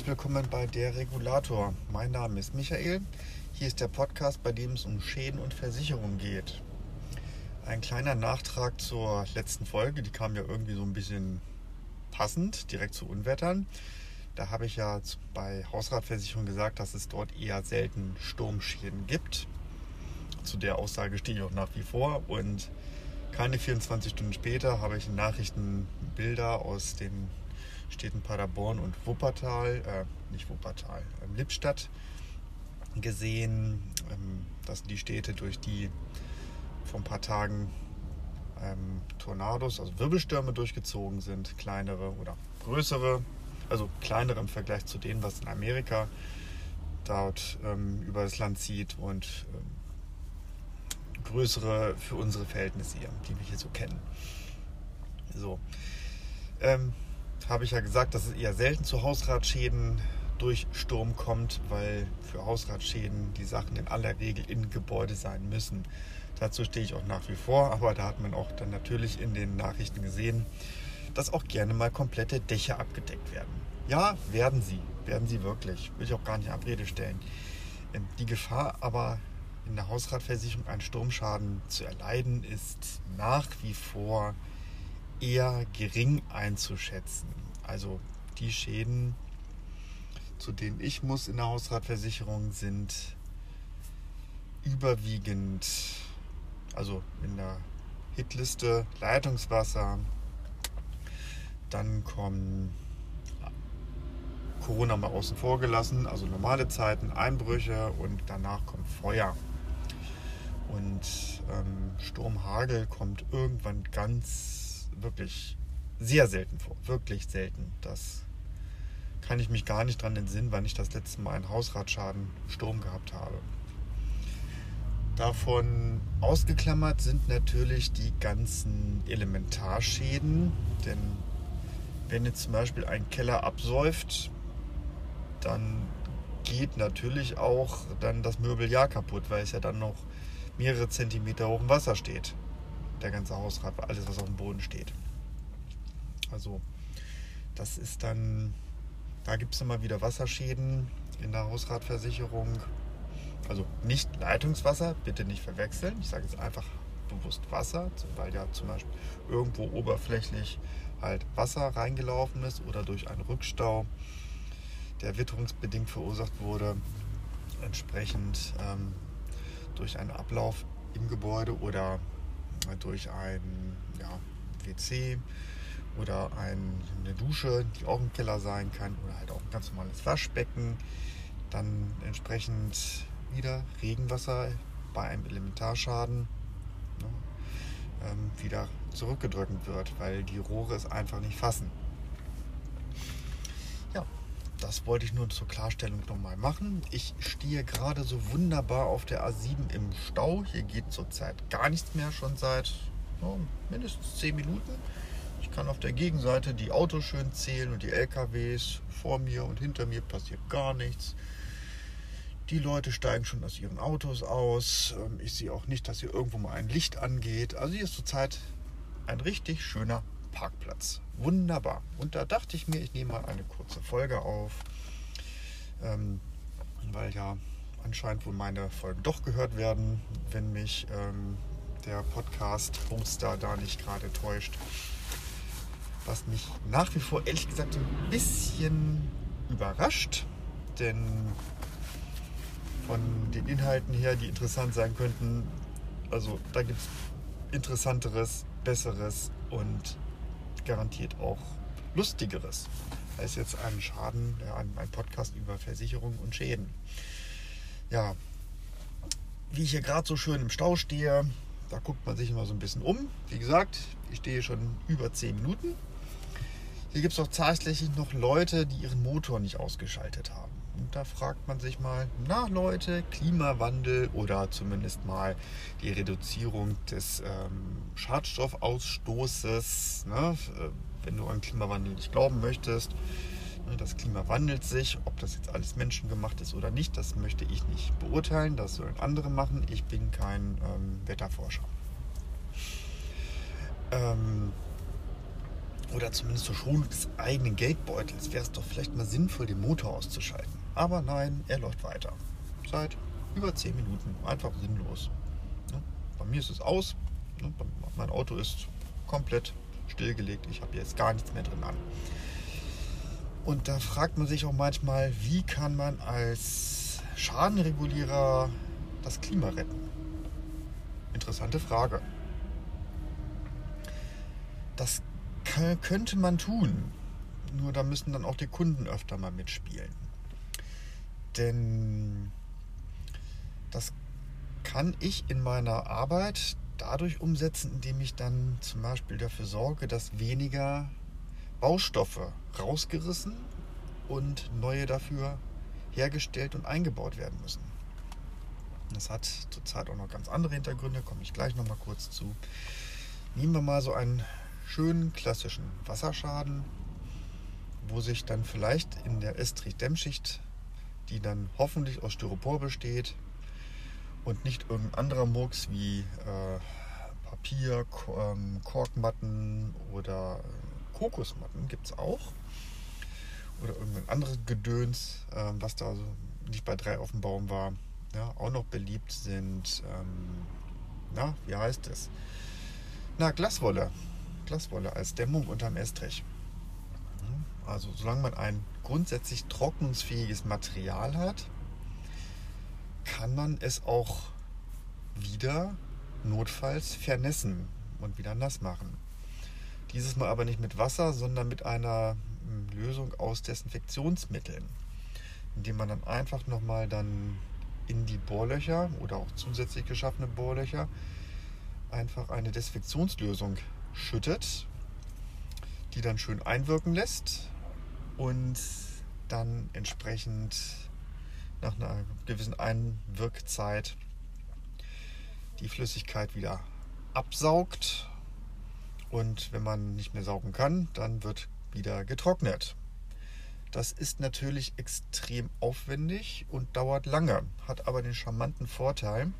Herzlich willkommen bei Der Regulator. Mein Name ist Michael. Hier ist der Podcast, bei dem es um Schäden und Versicherungen geht. Ein kleiner Nachtrag zur letzten Folge, die kam ja irgendwie so ein bisschen passend, direkt zu Unwettern. Da habe ich ja bei Hausratversicherung gesagt, dass es dort eher selten Sturmschäden gibt. Zu der Aussage stehe ich auch nach wie vor und keine 24 Stunden später habe ich in Nachrichten Bilder aus den Städten Paderborn und Wuppertal, äh, nicht Wuppertal, äh, Lippstadt gesehen. Ähm, das sind die Städte, durch die vor ein paar Tagen ähm, Tornados, also Wirbelstürme durchgezogen sind, kleinere oder größere, also kleinere im Vergleich zu denen, was in Amerika dort ähm, über das Land zieht und ähm, größere für unsere Verhältnisse hier, die wir hier so kennen. So. Ähm, habe ich ja gesagt, dass es eher selten zu Hausratschäden durch Sturm kommt, weil für Hausratschäden die Sachen in aller Regel in Gebäude sein müssen. Dazu stehe ich auch nach wie vor, aber da hat man auch dann natürlich in den Nachrichten gesehen, dass auch gerne mal komplette Dächer abgedeckt werden. Ja, werden sie, werden sie wirklich. Will ich auch gar nicht Abrede stellen. Ähm, die Gefahr aber in der Hausratversicherung einen Sturmschaden zu erleiden, ist nach wie vor eher gering einzuschätzen. Also die Schäden, zu denen ich muss in der Hausratversicherung, sind überwiegend, also in der Hitliste Leitungswasser, dann kommen Corona mal außen vor gelassen, also normale Zeiten, Einbrüche und danach kommt Feuer. Und ähm, Sturm, kommt irgendwann ganz, wirklich sehr selten vor. Wirklich selten. Das kann ich mich gar nicht dran entsinnen, wann ich das letzte Mal einen Hausratschaden Sturm gehabt habe. Davon ausgeklammert sind natürlich die ganzen Elementarschäden, denn wenn jetzt zum Beispiel ein Keller absäuft, dann geht natürlich auch dann das Möbeljahr kaputt, weil es ja dann noch mehrere Zentimeter hoch im Wasser steht. Der ganze Hausrat, alles was auf dem Boden steht. Also das ist dann, da gibt es immer wieder Wasserschäden in der Hausratversicherung. Also nicht Leitungswasser, bitte nicht verwechseln. Ich sage jetzt einfach bewusst Wasser, weil ja zum Beispiel irgendwo oberflächlich halt Wasser reingelaufen ist oder durch einen Rückstau, der witterungsbedingt verursacht wurde, entsprechend ähm, durch einen Ablauf im Gebäude oder durch ein ja, WC oder ein, eine Dusche, die auch im Keller sein kann oder halt auch ein ganz normales Waschbecken. Dann entsprechend wieder Regenwasser bei einem Elementarschaden ne, ähm, wieder zurückgedrückt wird, weil die Rohre es einfach nicht fassen. Das wollte ich nur zur Klarstellung nochmal machen. Ich stehe gerade so wunderbar auf der A7 im Stau. Hier geht zurzeit gar nichts mehr, schon seit oh, mindestens 10 Minuten. Ich kann auf der Gegenseite die Autos schön zählen und die LKWs. Vor mir und hinter mir passiert gar nichts. Die Leute steigen schon aus ihren Autos aus. Ähm, ich sehe auch nicht, dass hier irgendwo mal ein Licht angeht. Also hier ist zurzeit ein richtig schöner Parkplatz. Wunderbar. Und da dachte ich mir, ich nehme mal eine kurze Folge auf, ähm, weil ja anscheinend wohl meine Folgen doch gehört werden, wenn mich ähm, der Podcast-Hoster da nicht gerade täuscht was mich nach wie vor ehrlich gesagt ein bisschen überrascht, denn von den Inhalten her, die interessant sein könnten, also da gibt es interessanteres, besseres und garantiert auch lustigeres als jetzt einen Schaden, ja, ein Podcast über Versicherungen und Schäden. Ja, wie ich hier gerade so schön im Stau stehe, da guckt man sich immer so ein bisschen um. Wie gesagt, ich stehe schon über 10 Minuten hier gibt es auch tatsächlich noch Leute, die ihren Motor nicht ausgeschaltet haben. Und da fragt man sich mal, na Leute, Klimawandel oder zumindest mal die Reduzierung des ähm, Schadstoffausstoßes. Ne? Äh, wenn du an Klimawandel nicht glauben möchtest, ne, das Klima wandelt sich. Ob das jetzt alles menschengemacht ist oder nicht, das möchte ich nicht beurteilen. Das sollen andere machen. Ich bin kein ähm, Wetterforscher. Ähm, oder zumindest zur Schonung des eigenen Geldbeutels wäre es doch vielleicht mal sinnvoll, den Motor auszuschalten. Aber nein, er läuft weiter. Seit über 10 Minuten. Einfach sinnlos. Bei mir ist es aus. Mein Auto ist komplett stillgelegt. Ich habe jetzt gar nichts mehr drin an. Und da fragt man sich auch manchmal, wie kann man als Schadenregulierer das Klima retten? Interessante Frage. Das könnte man tun. Nur da müssen dann auch die Kunden öfter mal mitspielen. Denn das kann ich in meiner Arbeit dadurch umsetzen, indem ich dann zum Beispiel dafür sorge, dass weniger Baustoffe rausgerissen und neue dafür hergestellt und eingebaut werden müssen. Das hat zurzeit auch noch ganz andere Hintergründe, komme ich gleich noch mal kurz zu. Nehmen wir mal so einen schönen klassischen Wasserschaden, wo sich dann vielleicht in der Estrich-Dämmschicht, die dann hoffentlich aus Styropor besteht und nicht irgendein anderer Murks wie äh, Papier, ähm, Korkmatten oder Kokosmatten gibt es auch. Oder irgendein anderes Gedöns, ähm, was da so nicht bei drei auf dem Baum war. Ja, auch noch beliebt sind, ähm, na, wie heißt es? Na, Glaswolle. Glaswolle als Dämmung unterm Estrich. Also solange man ein grundsätzlich trocknungsfähiges Material hat, kann man es auch wieder notfalls vernässen und wieder nass machen. Dieses Mal aber nicht mit Wasser, sondern mit einer hm, Lösung aus Desinfektionsmitteln, indem man dann einfach nochmal dann in die Bohrlöcher oder auch zusätzlich geschaffene Bohrlöcher einfach eine Desinfektionslösung schüttet, die dann schön einwirken lässt und dann entsprechend nach einer gewissen Einwirkzeit die Flüssigkeit wieder absaugt und wenn man nicht mehr saugen kann, dann wird wieder getrocknet. Das ist natürlich extrem aufwendig und dauert lange, hat aber den charmanten Vorteil,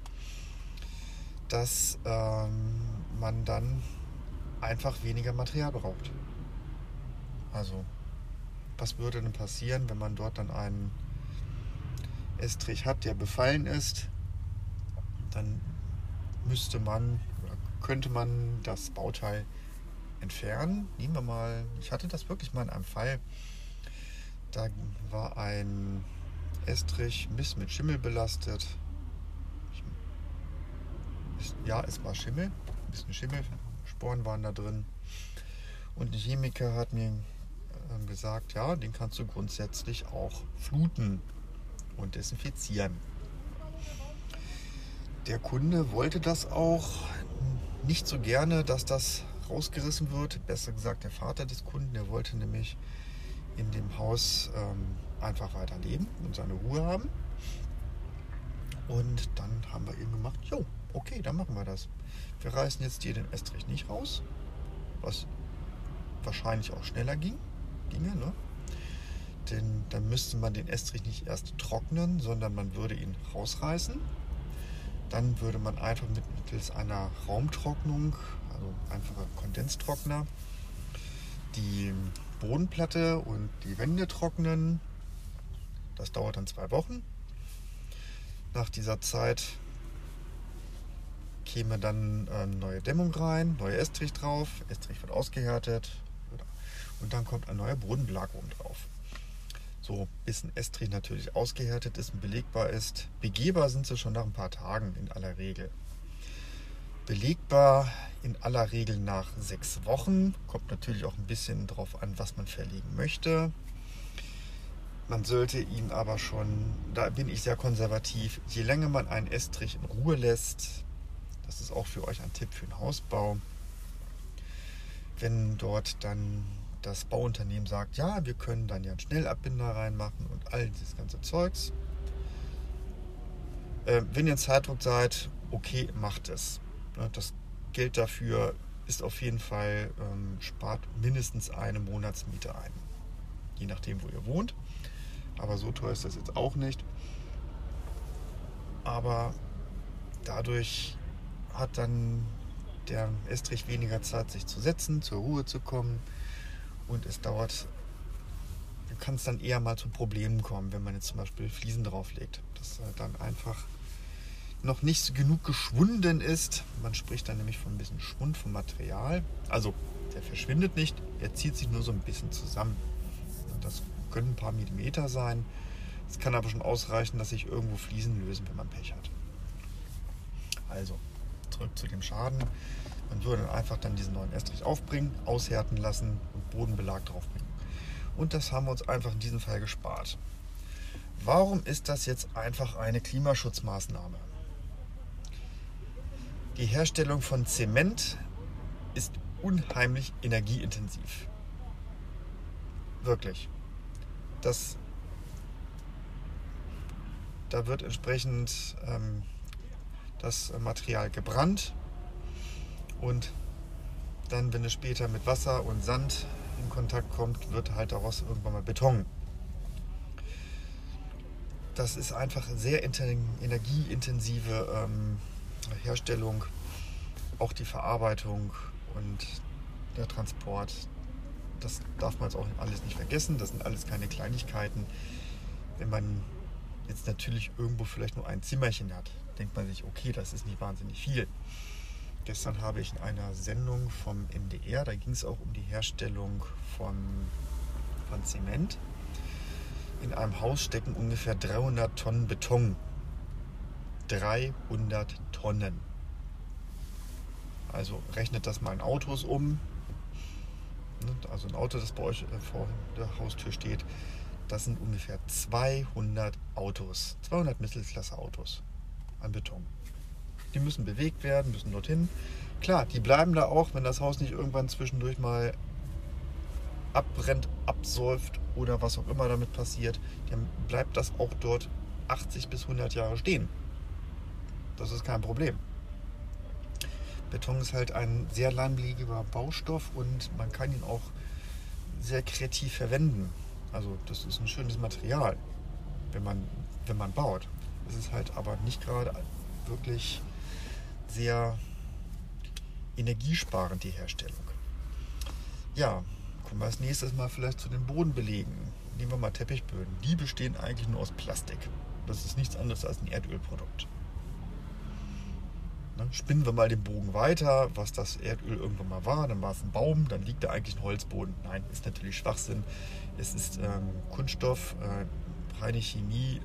dass ähm, man dann einfach weniger Material braucht. Also, was würde denn passieren, wenn man dort dann einen Estrich hat, der befallen ist? Dann müsste man oder könnte man das Bauteil entfernen. Nehmen wir mal, ich hatte das wirklich mal in einem Fall. Da war ein Estrich bisschen mit Schimmel belastet. Ja, es war Schimmel, ein bisschen Schimmelsporen waren da drin. Und ein Chemiker hat mir ähm, gesagt, ja, den kannst du grundsätzlich auch fluten und desinfizieren. Der Kunde wollte das auch nicht so gerne, dass das rausgerissen wird. Besser gesagt, der Vater des Kunden, der wollte nämlich in dem Haus ähm, einfach weiter leben und seine Ruhe haben. Und dann haben wir eben gemacht, jo, okay, dann machen wir das. Wir reißen jetzt hier den Estrich nicht raus, was wahrscheinlich auch schneller ging, ginge, ne? Denn dann müsste man den Estrich nicht erst trocknen, sondern man würde ihn rausreißen. Dann würde man einfach mittels einer Raumtrocknung also einfacher Kondenstrockner, die Bodenplatte und die Wände trocknen. Das dauert dann zwei Wochen. Nach dieser Zeit käme dann eine neue Dämmung rein, neue Estrich drauf, Estrich wird ausgehärtet und dann kommt ein neuer Bodenbelag oben drauf. So, bis ein Estrich natürlich ausgehärtet ist und belegbar ist. Begehbar sind sie schon nach ein paar Tagen in aller Regel. Belegbar in aller Regel nach sechs Wochen. Kommt natürlich auch ein bisschen darauf an, was man verlegen möchte. Man sollte ihn aber schon, da bin ich sehr konservativ, je länger man einen Estrich in Ruhe lässt, das ist auch für euch ein Tipp für den Hausbau, wenn dort dann das Bauunternehmen sagt, ja, wir können dann ja einen Schnellabbinder reinmachen und all dieses ganze Zeugs. Äh, wenn ihr in Zeitdruck seid, okay, macht es. Das Geld dafür ist auf jeden Fall, ähm, spart mindestens eine Monatsmiete ein. Je nachdem, wo ihr wohnt. Aber so teuer ist das jetzt auch nicht. Aber dadurch hat dann der Estrich weniger Zeit, sich zu setzen, zur Ruhe zu kommen. und es dauert, kann es dann eher mal zu Problemen kommen, wenn man jetzt zum Beispiel Fliesen drauflegt. Dass dann einfach noch nicht genug geschwunden ist. Man spricht dann nämlich von ein bisschen Schwund vom Material. Also der verschwindet nicht, er zieht sich nur so ein bisschen zusammen. Das können ein paar Millimeter sein. Es kann aber schon ausreichen, dass sich irgendwo Fliesen lösen, wenn man Pech hat. Also, zurück zu dem Schaden. Man würde einfach dann diesen neuen Estrich aufbringen, aushärten lassen und Bodenbelag draufbringen. Und das haben wir uns einfach in diesem Fall gespart. Warum ist das jetzt einfach eine Klimaschutzmaßnahme? Die Herstellung von Zement ist unheimlich energieintensiv. Wirklich. Das, da wird entsprechend ähm, das Material gebrannt und dann, wenn es später mit Wasser und Sand in Kontakt kommt, wird halt daraus irgendwann mal Beton. Das ist einfach sehr energieintensive ähm, Herstellung, auch die Verarbeitung und der Transport. Das darf man jetzt auch alles nicht vergessen. Das sind alles keine Kleinigkeiten. Wenn man jetzt natürlich irgendwo vielleicht nur ein Zimmerchen hat, denkt man sich, okay, das ist nicht wahnsinnig viel. Gestern habe ich in einer Sendung vom MDR, da ging es auch um die Herstellung von, von Zement. In einem Haus stecken ungefähr 300 Tonnen Beton. 300 Tonnen. Also rechnet das mal in Autos um. Ne, also ein Auto, das bei euch äh, vor der Haustür steht, das sind ungefähr 200 Autos, 200 Mittelklasse-Autos an Beton. Die müssen bewegt werden, müssen dorthin. Klar, die bleiben da auch, wenn das Haus nicht irgendwann zwischendurch mal abbrennt, absäuft oder was auch immer damit passiert, dann bleibt das auch dort 80 bis 100 Jahre stehen. Das ist kein Problem. Beton ist halt ein sehr langlebiger Baustoff und man kann ihn auch sehr kreativ verwenden. Also das ist ein schönes Material, wenn man, wenn man baut. Es ist halt aber nicht gerade wirklich sehr energiesparend, die Herstellung. Ja, kommen wir als nächstes mal vielleicht zu den Bodenbelegen. Nehmen wir mal Teppichböden. Die bestehen eigentlich nur aus Plastik. Das ist nichts anderes als ein Erdölprodukt. Ne? Spinnen wir mal den Bogen weiter, was das Erdöl irgendwann mal war, dann war es ein Baum, dann liegt da eigentlich ein Holzboden. Nein, ist natürlich Schwachsinn. Es ist ähm, Kunststoff, äh, reine Chemie.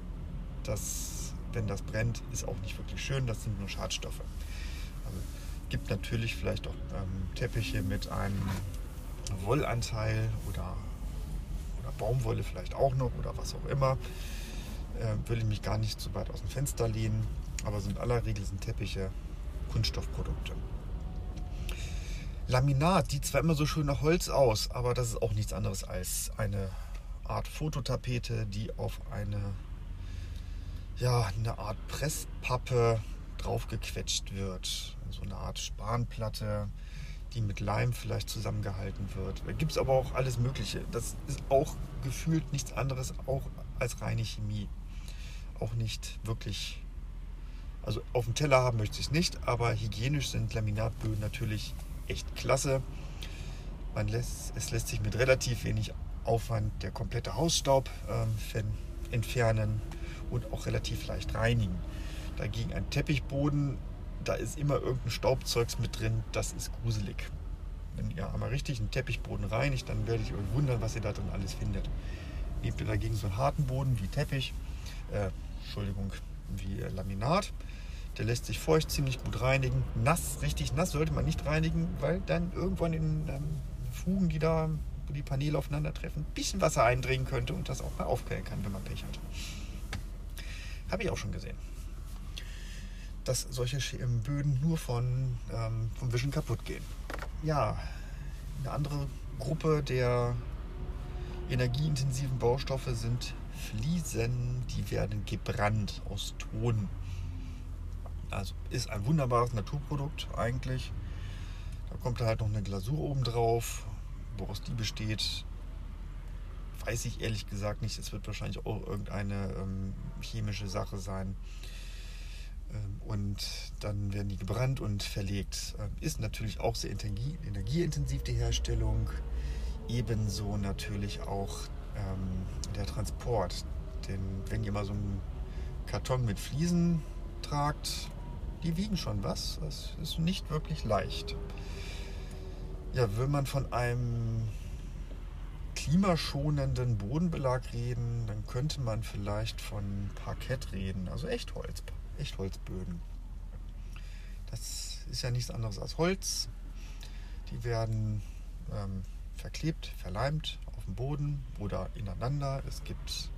Das, wenn das brennt, ist auch nicht wirklich schön. Das sind nur Schadstoffe. Also, gibt natürlich vielleicht auch ähm, Teppiche mit einem Wollanteil oder, oder Baumwolle vielleicht auch noch oder was auch immer. Äh, will ich mich gar nicht so weit aus dem Fenster lehnen. Aber so in aller Regel sind Teppiche Kunststoffprodukte. Laminat sieht zwar immer so schön nach Holz aus, aber das ist auch nichts anderes als eine Art Fototapete, die auf eine, ja, eine Art Presspappe draufgequetscht wird. So eine Art Spanplatte, die mit Leim vielleicht zusammengehalten wird. Da gibt es aber auch alles Mögliche. Das ist auch gefühlt nichts anderes, auch als reine Chemie. Auch nicht wirklich also auf dem Teller haben möchte ich es nicht, aber hygienisch sind Laminatböden natürlich echt klasse. Man lässt, es lässt sich mit relativ wenig Aufwand der komplette Hausstaub ähm, entfernen und auch relativ leicht reinigen. Dagegen ein Teppichboden, da ist immer irgendein Staubzeugs mit drin, das ist gruselig. Wenn ihr einmal richtig einen Teppichboden reinigt, dann werde ich euch wundern, was ihr da drin alles findet. Nehmt ihr dagegen so einen harten Boden wie Teppich, äh, Entschuldigung, wie äh, Laminat, der lässt sich feucht ziemlich gut reinigen. Nass, richtig nass sollte man nicht reinigen, weil dann irgendwann in ähm, Fugen, die da, wo die Paneele aufeinandertreffen, ein bisschen Wasser eindringen könnte und das auch mal aufquellen kann, wenn man Pech hat. Habe ich auch schon gesehen. Dass solche ähm, Böden nur von, ähm, vom Wischen kaputt gehen. Ja, eine andere Gruppe der energieintensiven Baustoffe sind Fliesen, die werden gebrannt aus Ton. Also ist ein wunderbares Naturprodukt eigentlich. Da kommt halt noch eine Glasur oben drauf. Woraus die besteht, weiß ich ehrlich gesagt nicht. Es wird wahrscheinlich auch irgendeine ähm, chemische Sache sein. Ähm, und dann werden die gebrannt und verlegt. Ähm, ist natürlich auch sehr energie, energieintensiv die Herstellung. ebenso natürlich auch ähm, der Transport. Denn wenn ihr mal so einen Karton mit Fliesen tragt, die wiegen schon was. Das ist nicht wirklich leicht. Ja, will man von einem klimaschonenden Bodenbelag reden, dann könnte man vielleicht von Parkett reden, also Echtholz, Echtholzböden. Das ist ja nichts anderes als Holz. Die werden ähm, verklebt, verleimt auf dem Boden oder ineinander. Es gibt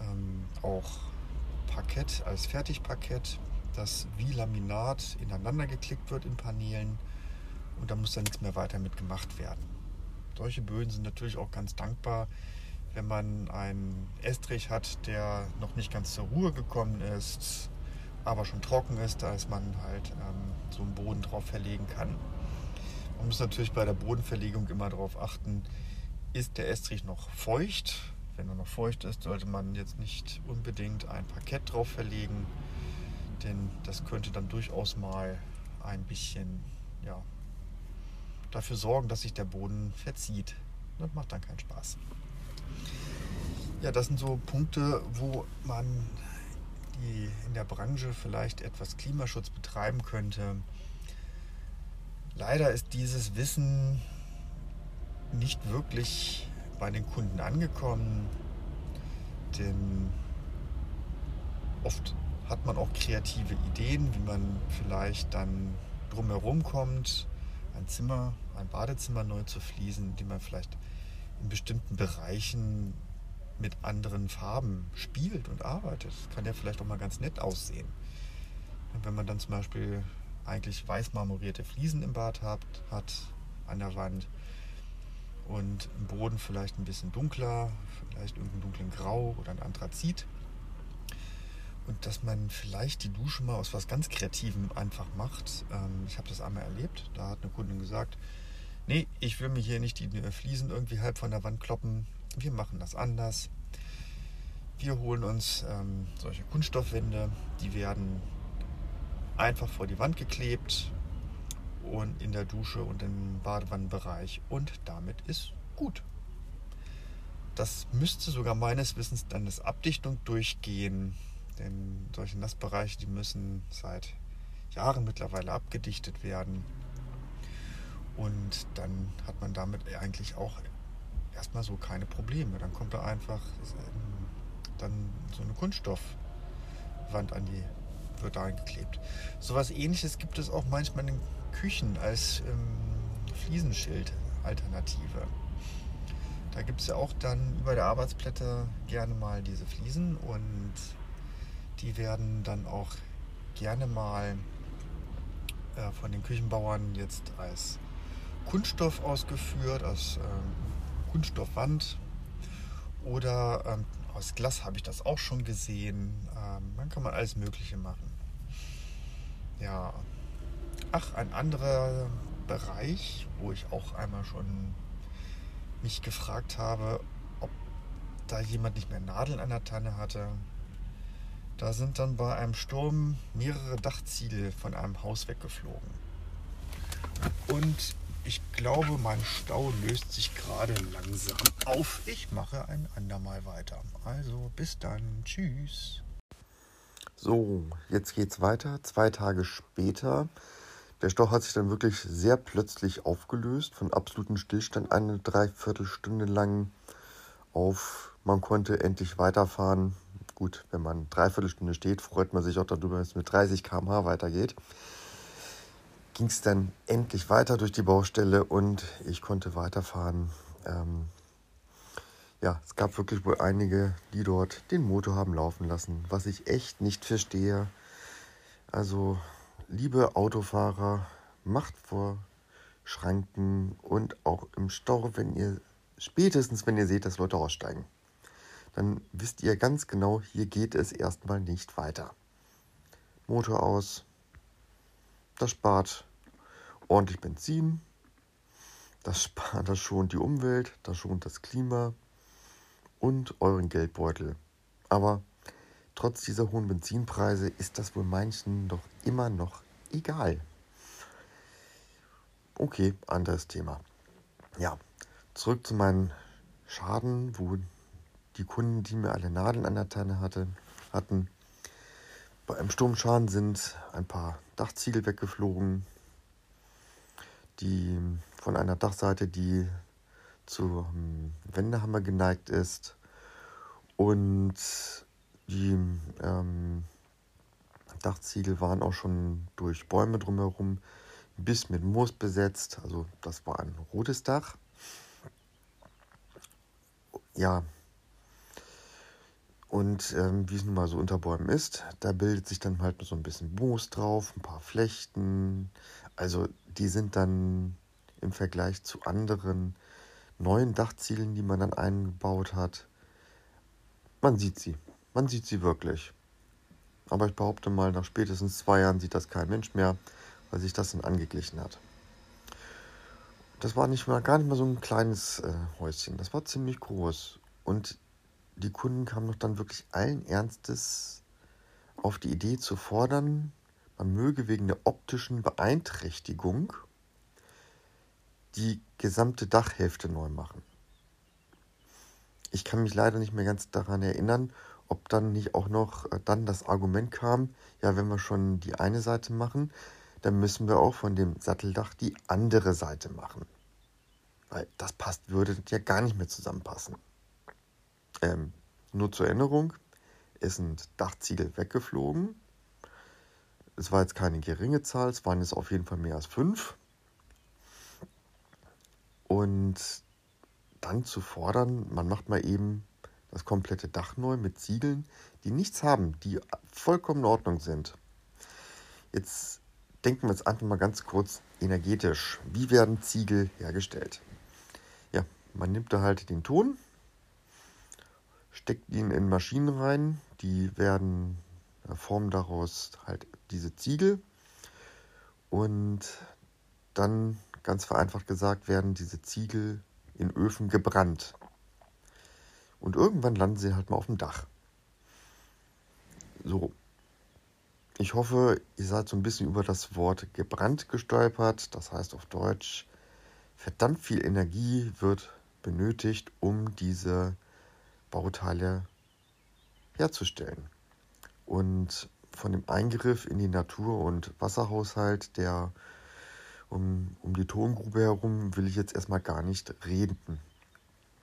ähm, auch Parkett als Fertigparkett, das wie Laminat ineinander geklickt wird in Paneelen und da muss dann nichts mehr weiter mit gemacht werden. Solche Böden sind natürlich auch ganz dankbar, wenn man einen Estrich hat, der noch nicht ganz zur Ruhe gekommen ist, aber schon trocken ist, da ist man halt ähm, so einen Boden drauf verlegen kann. Man muss natürlich bei der Bodenverlegung immer darauf achten, ist der Estrich noch feucht. Wenn er noch feucht ist, sollte man jetzt nicht unbedingt ein Parkett drauf verlegen, denn das könnte dann durchaus mal ein bisschen ja, dafür sorgen, dass sich der Boden verzieht. Das macht dann keinen Spaß. Ja, das sind so Punkte, wo man die in der Branche vielleicht etwas Klimaschutz betreiben könnte. Leider ist dieses Wissen nicht wirklich bei den Kunden angekommen, denn oft hat man auch kreative Ideen, wie man vielleicht dann drumherum kommt, ein Zimmer, ein Badezimmer neu zu fließen, die man vielleicht in bestimmten Bereichen mit anderen Farben spielt und arbeitet. Das kann ja vielleicht auch mal ganz nett aussehen. wenn man dann zum Beispiel eigentlich weiß marmorierte Fliesen im Bad hat, hat an der Wand und im Boden vielleicht ein bisschen dunkler, vielleicht irgendeinen dunklen Grau oder ein Anthrazit. Und dass man vielleicht die Dusche mal aus was ganz Kreativem einfach macht. Ähm, ich habe das einmal erlebt. Da hat eine Kundin gesagt, nee, ich will mir hier nicht die Fliesen irgendwie halb von der Wand kloppen. Wir machen das anders. Wir holen uns ähm, solche Kunststoffwände, die werden einfach vor die Wand geklebt und in der Dusche und im Badewannenbereich und damit ist gut. Das müsste sogar meines Wissens dann das Abdichtung durchgehen, denn solche Nassbereiche, die müssen seit Jahren mittlerweile abgedichtet werden. Und dann hat man damit eigentlich auch erstmal so keine Probleme. Dann kommt da einfach dann so eine Kunststoffwand an die wird da angeklebt. So was ähnliches gibt es auch manchmal in Küchen als ähm, Fliesenschild-Alternative. Da gibt es ja auch dann über der Arbeitsplatte gerne mal diese Fliesen und die werden dann auch gerne mal äh, von den Küchenbauern jetzt als Kunststoff ausgeführt, als ähm, Kunststoffwand oder ähm, aus Glas habe ich das auch schon gesehen. Ähm, dann kann man alles Mögliche machen. Ja, ach, ein anderer Bereich, wo ich auch einmal schon mich gefragt habe, ob da jemand nicht mehr Nadeln an der Tanne hatte. Da sind dann bei einem Sturm mehrere Dachziegel von einem Haus weggeflogen. Und ich glaube, mein Stau löst sich gerade langsam auf. Ich mache ein andermal weiter. Also bis dann. Tschüss. So, jetzt geht's weiter. Zwei Tage später. Der Stau hat sich dann wirklich sehr plötzlich aufgelöst. Von absolutem Stillstand eine Dreiviertelstunde lang auf, man konnte endlich weiterfahren. Gut, wenn man Dreiviertelstunde steht, freut man sich auch darüber, dass es mit 30 km/h weitergeht. Ging es dann endlich weiter durch die Baustelle und ich konnte weiterfahren. Ähm, ja, es gab wirklich wohl einige, die dort den Motor haben laufen lassen, was ich echt nicht verstehe. Also, liebe Autofahrer, macht vor Schranken und auch im Stau, wenn ihr spätestens, wenn ihr seht, dass Leute aussteigen dann wisst ihr ganz genau, hier geht es erstmal nicht weiter. Motor aus, das spart ordentlich Benzin, das spart, das schont die Umwelt, das schont das Klima und euren Geldbeutel. Aber trotz dieser hohen Benzinpreise ist das wohl manchen doch immer noch egal. Okay, anderes Thema. Ja, zurück zu meinen Schaden, wo die Kunden, die mir alle Nadeln an der Tanne hatte, hatten. Bei einem Sturmschaden sind ein paar Dachziegel weggeflogen, die von einer Dachseite, die zum Wendehammer geneigt ist. Und die ähm, Dachziegel waren auch schon durch Bäume drumherum bis mit Moos besetzt. Also das war ein rotes Dach. Ja. Und ähm, wie es nun mal so unter Bäumen ist, da bildet sich dann halt so ein bisschen Moos drauf, ein paar Flechten. Also die sind dann im Vergleich zu anderen neuen Dachziegeln, die man dann eingebaut hat, man sieht sie. Man sieht sie wirklich. Aber ich behaupte mal, nach spätestens zwei Jahren sieht das kein Mensch mehr, weil sich das dann angeglichen hat. Das war nicht mal, gar nicht mal so ein kleines äh, Häuschen. Das war ziemlich groß. Und die Kunden kamen doch dann wirklich allen Ernstes auf die Idee zu fordern, man möge wegen der optischen Beeinträchtigung die gesamte Dachhälfte neu machen. Ich kann mich leider nicht mehr ganz daran erinnern, ob dann nicht auch noch äh, dann das Argument kam, ja, wenn wir schon die eine Seite machen, dann müssen wir auch von dem Satteldach die andere Seite machen. Weil das passt, würde ja gar nicht mehr zusammenpassen. Ähm, nur zur Erinnerung, es sind Dachziegel weggeflogen. Es war jetzt keine geringe Zahl, es waren jetzt auf jeden Fall mehr als fünf. Und dann zu fordern, man macht mal eben das komplette Dach neu mit Ziegeln, die nichts haben, die vollkommen in Ordnung sind. Jetzt denken wir jetzt einfach mal ganz kurz energetisch. Wie werden Ziegel hergestellt? Ja, man nimmt da halt den Ton, steckt ihn in Maschinen rein, die werden formen daraus halt diese Ziegel und dann ganz vereinfacht gesagt werden diese Ziegel in Öfen gebrannt. Und irgendwann landen sie halt mal auf dem Dach. So. Ich hoffe, ihr seid so ein bisschen über das Wort gebrannt gestolpert. Das heißt auf Deutsch, verdammt viel Energie wird benötigt, um diese Bauteile herzustellen. Und von dem Eingriff in die Natur- und Wasserhaushalt, der um, um die Tongrube herum, will ich jetzt erstmal gar nicht reden.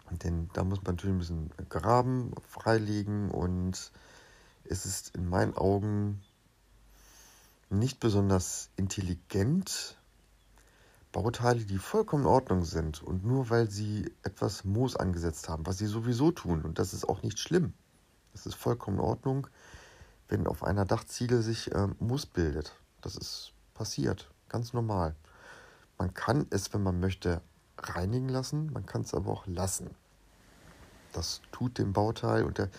Denn da muss man natürlich ein bisschen graben, freilegen und es ist in meinen Augen nicht besonders intelligent, Bauteile, die vollkommen in Ordnung sind und nur weil sie etwas Moos angesetzt haben, was sie sowieso tun und das ist auch nicht schlimm. Das ist vollkommen in Ordnung, wenn auf einer Dachziegel sich äh, Moos bildet. Das ist passiert, ganz normal. Man kann es, wenn man möchte, reinigen lassen, man kann es aber auch lassen. Das tut dem Bauteil und der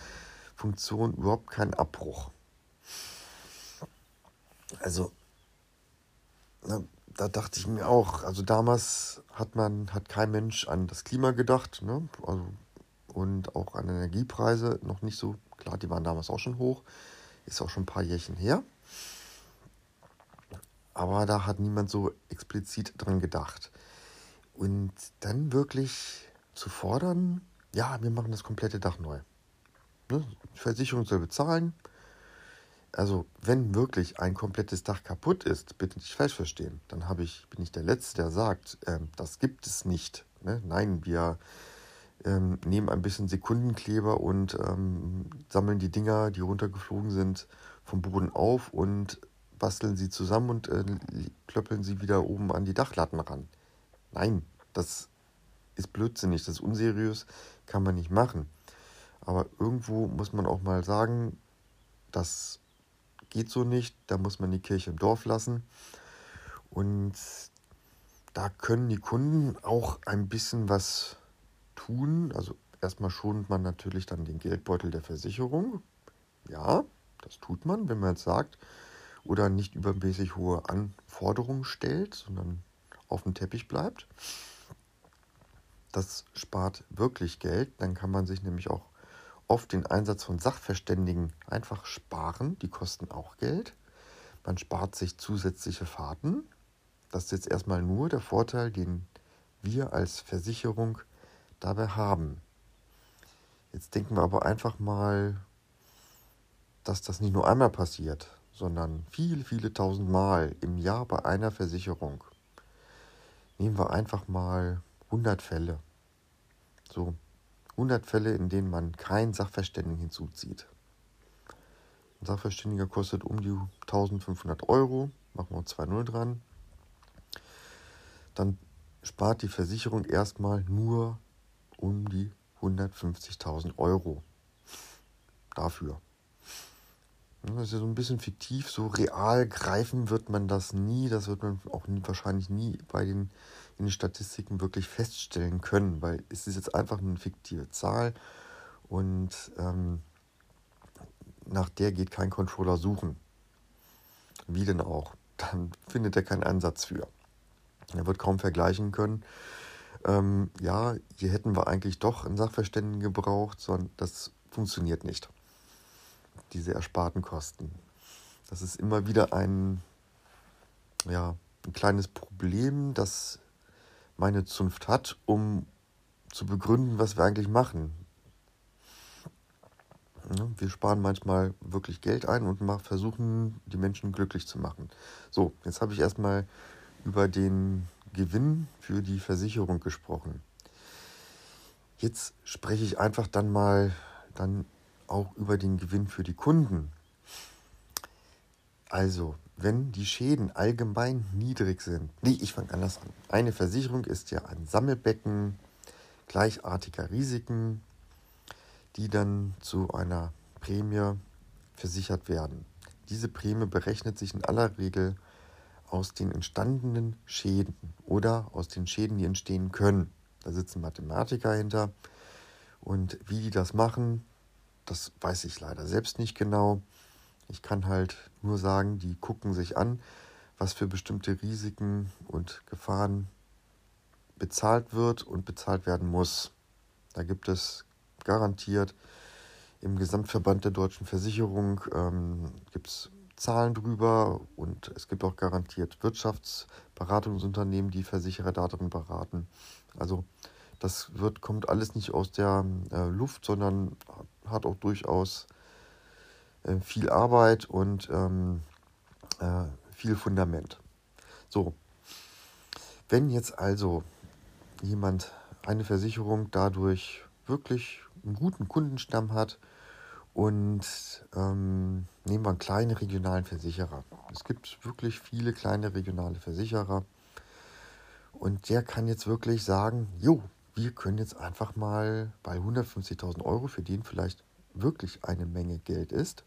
Funktion überhaupt keinen Abbruch. Also, na, da dachte ich mir auch, also damals hat man, hat kein Mensch an das Klima gedacht, ne? Also, und auch an Energiepreise noch nicht so, klar, die waren damals auch schon hoch, ist auch schon ein paar Jährchen her. Aber da hat niemand so explizit dran gedacht. Und dann wirklich zu fordern, ja, wir machen das komplette Dach neu. Ne? Versicherung soll bezahlen. Also, wenn wirklich ein komplettes Dach kaputt ist, bitte nicht falsch verstehen, dann habe ich, bin ich der Letzte, der sagt, ähm, das gibt es nicht. Ne? Nein, wir ähm, nehmen ein bisschen Sekundenkleber und ähm, sammeln die Dinger, die runtergeflogen sind, vom Boden auf und basteln sie zusammen und äh, klöppeln sie wieder oben an die Dachlatten ran. Nein, das ist blödsinnig, das ist unseriös, kann man nicht machen. Aber irgendwo muss man auch mal sagen, das geht so nicht, da muss man die Kirche im Dorf lassen. Und da können die Kunden auch ein bisschen was tun. Also erstmal schont man natürlich dann den Geldbeutel der Versicherung. Ja, das tut man, wenn man jetzt sagt, oder nicht übermäßig hohe Anforderungen stellt, sondern auf dem Teppich bleibt. Das spart wirklich Geld. Dann kann man sich nämlich auch oft den Einsatz von Sachverständigen einfach sparen. Die kosten auch Geld. Man spart sich zusätzliche Fahrten. Das ist jetzt erstmal nur der Vorteil, den wir als Versicherung dabei haben. Jetzt denken wir aber einfach mal, dass das nicht nur einmal passiert, sondern viele, viele tausend Mal im Jahr bei einer Versicherung. Nehmen wir einfach mal 100 Fälle. So 100 Fälle, in denen man keinen Sachverständigen hinzuzieht. Ein Sachverständiger kostet um die 1500 Euro, machen wir 2-0 dran. Dann spart die Versicherung erstmal nur um die 150.000 Euro dafür. Das ist ja so ein bisschen fiktiv, so real greifen wird man das nie, das wird man auch nie, wahrscheinlich nie bei den, in den Statistiken wirklich feststellen können, weil es ist jetzt einfach eine fiktive Zahl und ähm, nach der geht kein Controller suchen. Wie denn auch? Dann findet er keinen Ansatz für. Er wird kaum vergleichen können. Ähm, ja, hier hätten wir eigentlich doch einen Sachverständigen gebraucht, sondern das funktioniert nicht. Diese ersparten Kosten. Das ist immer wieder ein, ja, ein kleines Problem, das meine Zunft hat, um zu begründen, was wir eigentlich machen. Wir sparen manchmal wirklich Geld ein und versuchen, die Menschen glücklich zu machen. So, jetzt habe ich erstmal über den Gewinn für die Versicherung gesprochen. Jetzt spreche ich einfach dann mal dann auch über den Gewinn für die Kunden. Also, wenn die Schäden allgemein niedrig sind, nee, ich fange anders an. Eine Versicherung ist ja ein Sammelbecken gleichartiger Risiken, die dann zu einer Prämie versichert werden. Diese Prämie berechnet sich in aller Regel aus den entstandenen Schäden oder aus den Schäden, die entstehen können. Da sitzen Mathematiker hinter und wie die das machen, das weiß ich leider selbst nicht genau. Ich kann halt nur sagen, die gucken sich an, was für bestimmte Risiken und Gefahren bezahlt wird und bezahlt werden muss. Da gibt es garantiert im Gesamtverband der deutschen Versicherung ähm, gibt es Zahlen drüber und es gibt auch garantiert Wirtschaftsberatungsunternehmen, die Versicherer darin beraten. Also das wird, kommt alles nicht aus der äh, Luft, sondern hat auch durchaus äh, viel Arbeit und ähm, äh, viel Fundament. So, wenn jetzt also jemand eine Versicherung dadurch wirklich einen guten Kundenstamm hat, und ähm, nehmen wir einen kleinen regionalen Versicherer. Es gibt wirklich viele kleine regionale Versicherer. Und der kann jetzt wirklich sagen, jo, wir können jetzt einfach mal bei 150.000 Euro, für den vielleicht wirklich eine Menge Geld ist,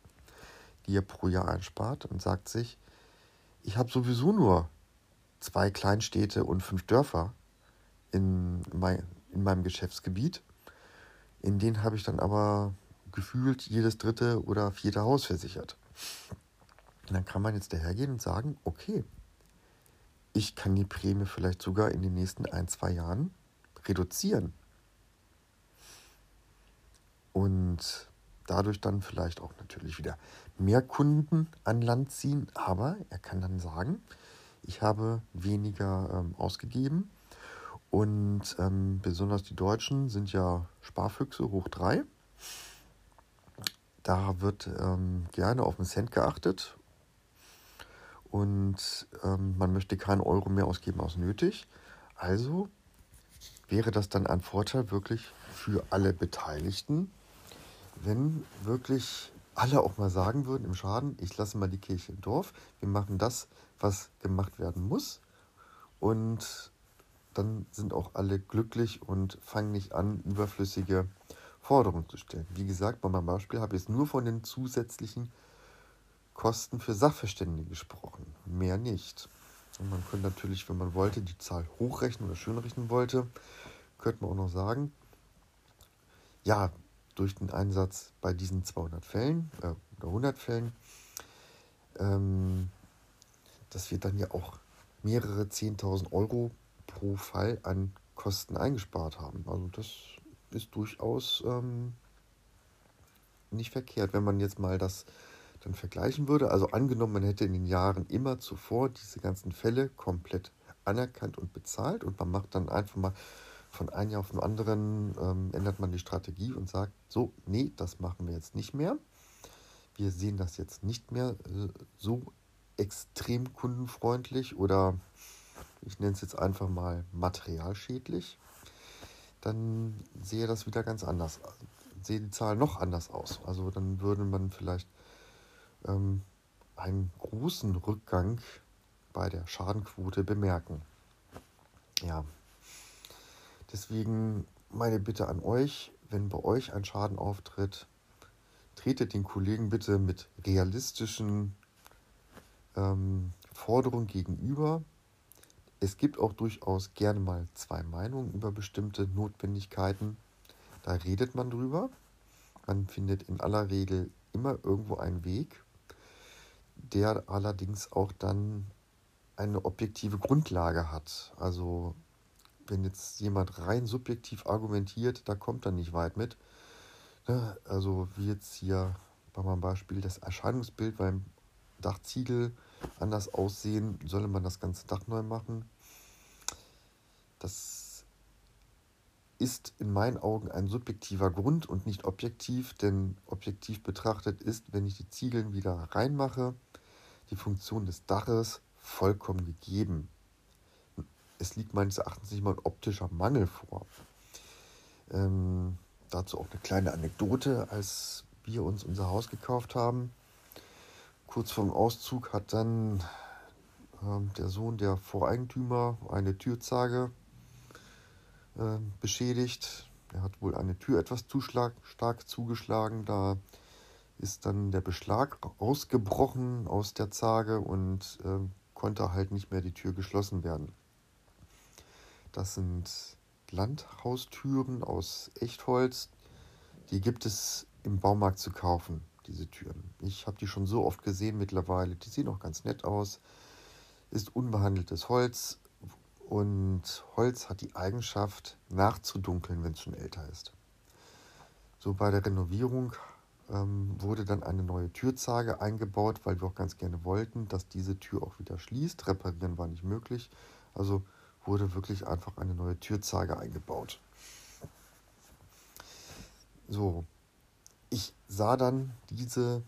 die er pro Jahr einspart und sagt sich, ich habe sowieso nur zwei Kleinstädte und fünf Dörfer in, mein, in meinem Geschäftsgebiet. In denen habe ich dann aber gefühlt jedes dritte oder vierte Haus versichert. Und dann kann man jetzt dahergehen und sagen, okay, ich kann die Prämie vielleicht sogar in den nächsten ein, zwei Jahren reduzieren. Und dadurch dann vielleicht auch natürlich wieder mehr Kunden an Land ziehen. Aber er kann dann sagen, ich habe weniger ähm, ausgegeben. Und ähm, besonders die Deutschen sind ja Sparfüchse hoch drei. Da wird ähm, gerne auf den Cent geachtet und ähm, man möchte keinen Euro mehr ausgeben als nötig. Also wäre das dann ein Vorteil wirklich für alle Beteiligten, wenn wirklich alle auch mal sagen würden im Schaden, ich lasse mal die Kirche im Dorf, wir machen das, was gemacht werden muss und dann sind auch alle glücklich und fangen nicht an, überflüssige Forderung zu stellen. Wie gesagt, bei meinem Beispiel habe ich jetzt nur von den zusätzlichen Kosten für Sachverständige gesprochen, mehr nicht. Und man könnte natürlich, wenn man wollte, die Zahl hochrechnen oder schönrechnen wollte, könnte man auch noch sagen, ja, durch den Einsatz bei diesen 200 Fällen äh, oder 100 Fällen, ähm, dass wir dann ja auch mehrere 10.000 Euro pro Fall an Kosten eingespart haben. Also das ist durchaus ähm, nicht verkehrt, wenn man jetzt mal das dann vergleichen würde. Also angenommen, man hätte in den Jahren immer zuvor diese ganzen Fälle komplett anerkannt und bezahlt und man macht dann einfach mal von einem Jahr auf den anderen ähm, ändert man die Strategie und sagt, so, nee, das machen wir jetzt nicht mehr. Wir sehen das jetzt nicht mehr äh, so extrem kundenfreundlich oder ich nenne es jetzt einfach mal materialschädlich, dann sehe das wieder ganz anders. Sehe die Zahl noch anders aus. Also dann würde man vielleicht ähm, einen großen Rückgang bei der Schadenquote bemerken. Ja, deswegen meine Bitte an euch, wenn bei euch ein Schaden auftritt, tretet den Kollegen bitte mit realistischen ähm, Forderungen gegenüber. Es gibt auch durchaus gerne mal zwei Meinungen über bestimmte Notwendigkeiten. Da redet man drüber. Man findet in aller Regel immer irgendwo einen Weg, der allerdings auch dann eine objektive Grundlage hat. Also wenn jetzt jemand rein subjektiv argumentiert, da kommt er nicht weit mit. Ne? Also wie jetzt hier bei meinem Beispiel das Erscheinungsbild beim Dachziegel anders aussehen, solle man das ganze Dach neu machen. Das ist in meinen Augen ein subjektiver Grund und nicht objektiv, denn objektiv betrachtet ist, wenn ich die Ziegel wieder reinmache, die Funktion des Daches vollkommen gegeben. Es liegt meines Erachtens nicht mal ein optischer Mangel vor. Ähm, dazu auch eine kleine Anekdote, als wir uns unser Haus gekauft haben. Kurz vor dem Auszug hat dann ähm, der Sohn der Voreigentümer eine Türzage äh, beschädigt. Er hat wohl eine Tür etwas zu stark zugeschlagen. Da ist dann der Beschlag ausgebrochen aus der Zage und äh, konnte halt nicht mehr die Tür geschlossen werden. Das sind Landhaustüren aus Echtholz. Die gibt es im Baumarkt zu kaufen, diese Türen. Ich habe die schon so oft gesehen mittlerweile. Die sehen auch ganz nett aus. Ist unbehandeltes Holz und Holz hat die Eigenschaft nachzudunkeln, wenn es schon älter ist. So bei der Renovierung ähm, wurde dann eine neue Türzage eingebaut, weil wir auch ganz gerne wollten, dass diese Tür auch wieder schließt. Reparieren war nicht möglich. Also wurde wirklich einfach eine neue Türzage eingebaut. So, ich sah dann diese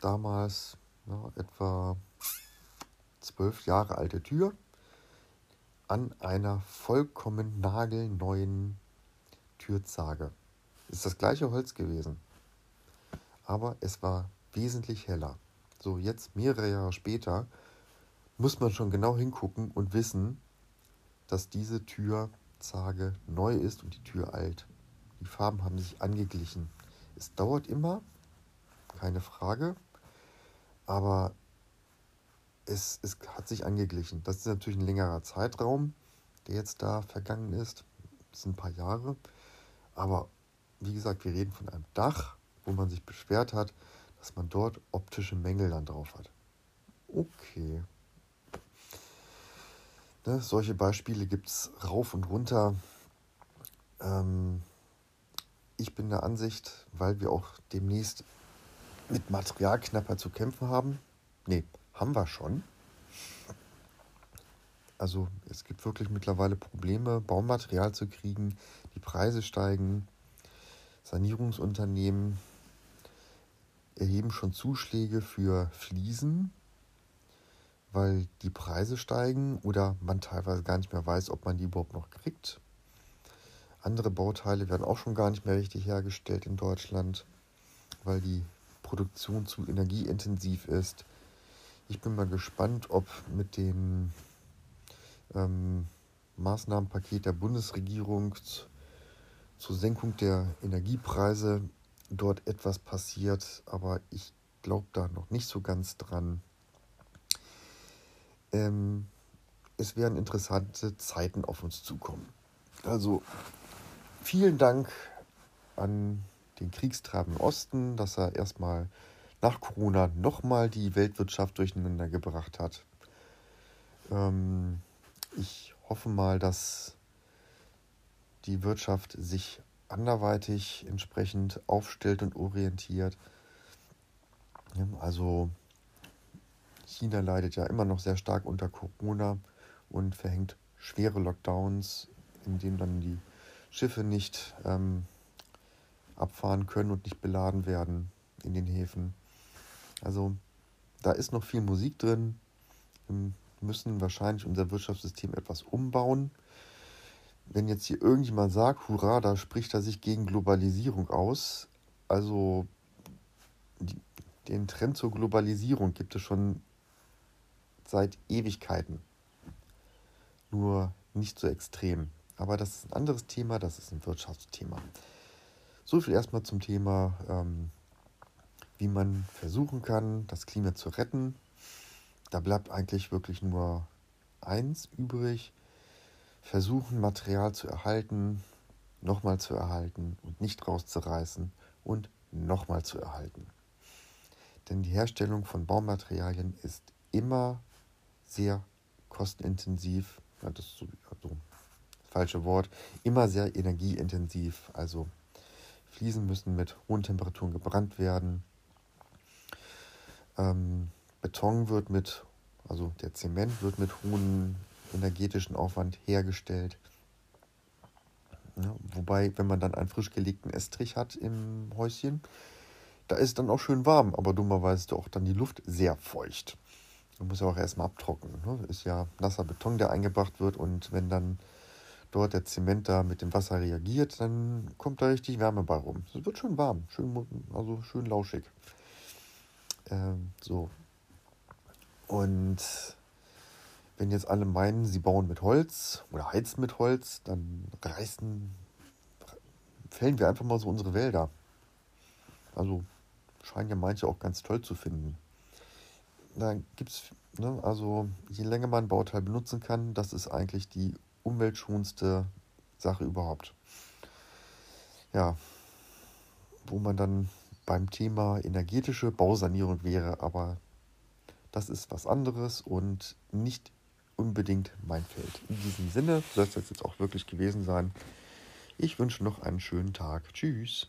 damals ja, etwa zwölf Jahre alte Tür an einer vollkommen nagelneuen Türzage. Ist das gleiche Holz gewesen aber es war wesentlich heller. So, jetzt mehrere Jahre später muss man schon genau hingucken und wissen, dass diese Türzage neu ist und die Tür alt. Die Farben haben sich angeglichen. Es dauert immer, keine Frage, aber es, es hat sich angeglichen. Das ist natürlich ein längerer Zeitraum, der jetzt da vergangen ist. Das sind ein paar Jahre. Aber wie gesagt, wir reden von einem Dach wo man sich beschwert hat, dass man dort optische Mängel dann drauf hat. Okay. Ne, solche Beispiele gibt es rauf und runter. Ähm, ich bin der Ansicht, weil wir auch demnächst mit Materialknapper zu kämpfen haben. Ne, haben wir schon. Also es gibt wirklich mittlerweile Probleme, Baumaterial zu kriegen. Die Preise steigen. Sanierungsunternehmen erheben schon Zuschläge für Fliesen, weil die Preise steigen oder man teilweise gar nicht mehr weiß, ob man die überhaupt noch kriegt. Andere Bauteile werden auch schon gar nicht mehr richtig hergestellt in Deutschland, weil die Produktion zu energieintensiv ist. Ich bin mal gespannt, ob mit dem ähm, Maßnahmenpaket der Bundesregierung zur Senkung der Energiepreise dort etwas passiert, aber ich glaube da noch nicht so ganz dran. Ähm, es werden interessante Zeiten auf uns zukommen. Also vielen Dank an den Kriegstreiben Osten, dass er erstmal nach Corona nochmal die Weltwirtschaft durcheinander gebracht hat. Ähm, ich hoffe mal, dass die Wirtschaft sich anderweitig entsprechend aufstellt und orientiert. Also China leidet ja immer noch sehr stark unter Corona und verhängt schwere Lockdowns, in denen dann die Schiffe nicht ähm, abfahren können und nicht beladen werden in den Häfen. Also da ist noch viel Musik drin. Wir müssen wahrscheinlich unser Wirtschaftssystem etwas umbauen. Wenn jetzt hier irgendjemand sagt, hurra, da spricht er sich gegen Globalisierung aus. Also die, den Trend zur Globalisierung gibt es schon seit Ewigkeiten. Nur nicht so extrem. Aber das ist ein anderes Thema, das ist ein Wirtschaftsthema. So viel erstmal zum Thema, ähm, wie man versuchen kann, das Klima zu retten. Da bleibt eigentlich wirklich nur eins übrig. Versuchen, Material zu erhalten, nochmal zu erhalten und nicht rauszureißen und nochmal zu erhalten. Denn die Herstellung von Baumaterialien ist immer sehr kostenintensiv, ja, das ist so, also, falsche Wort, immer sehr energieintensiv. Also Fliesen müssen mit hohen Temperaturen gebrannt werden. Ähm, Beton wird mit, also der Zement wird mit hohem energetischen Aufwand hergestellt. Ja, wobei, wenn man dann einen frisch gelegten Estrich hat im Häuschen, da ist dann auch schön warm, aber dummerweise ist auch dann die Luft sehr feucht. Man muss ja auch erstmal abtrocknen. Ne? Ist ja nasser Beton, der eingebracht wird und wenn dann dort der Zement da mit dem Wasser reagiert, dann kommt da richtig Wärme bei rum. Es wird schön warm, schön, also schön lauschig. Ähm, so. Und wenn jetzt alle meinen, sie bauen mit Holz oder heizen mit Holz, dann reißen, fällen wir einfach mal so unsere Wälder. Also scheinen ja manche auch ganz toll zu finden da gibt es, ne, also je länger man ein Bauteil benutzen kann, das ist eigentlich die umweltschonendste Sache überhaupt. Ja, wo man dann beim Thema energetische Bausanierung wäre, aber das ist was anderes und nicht unbedingt mein Feld. In diesem Sinne soll es jetzt auch wirklich gewesen sein. Ich wünsche noch einen schönen Tag. Tschüss.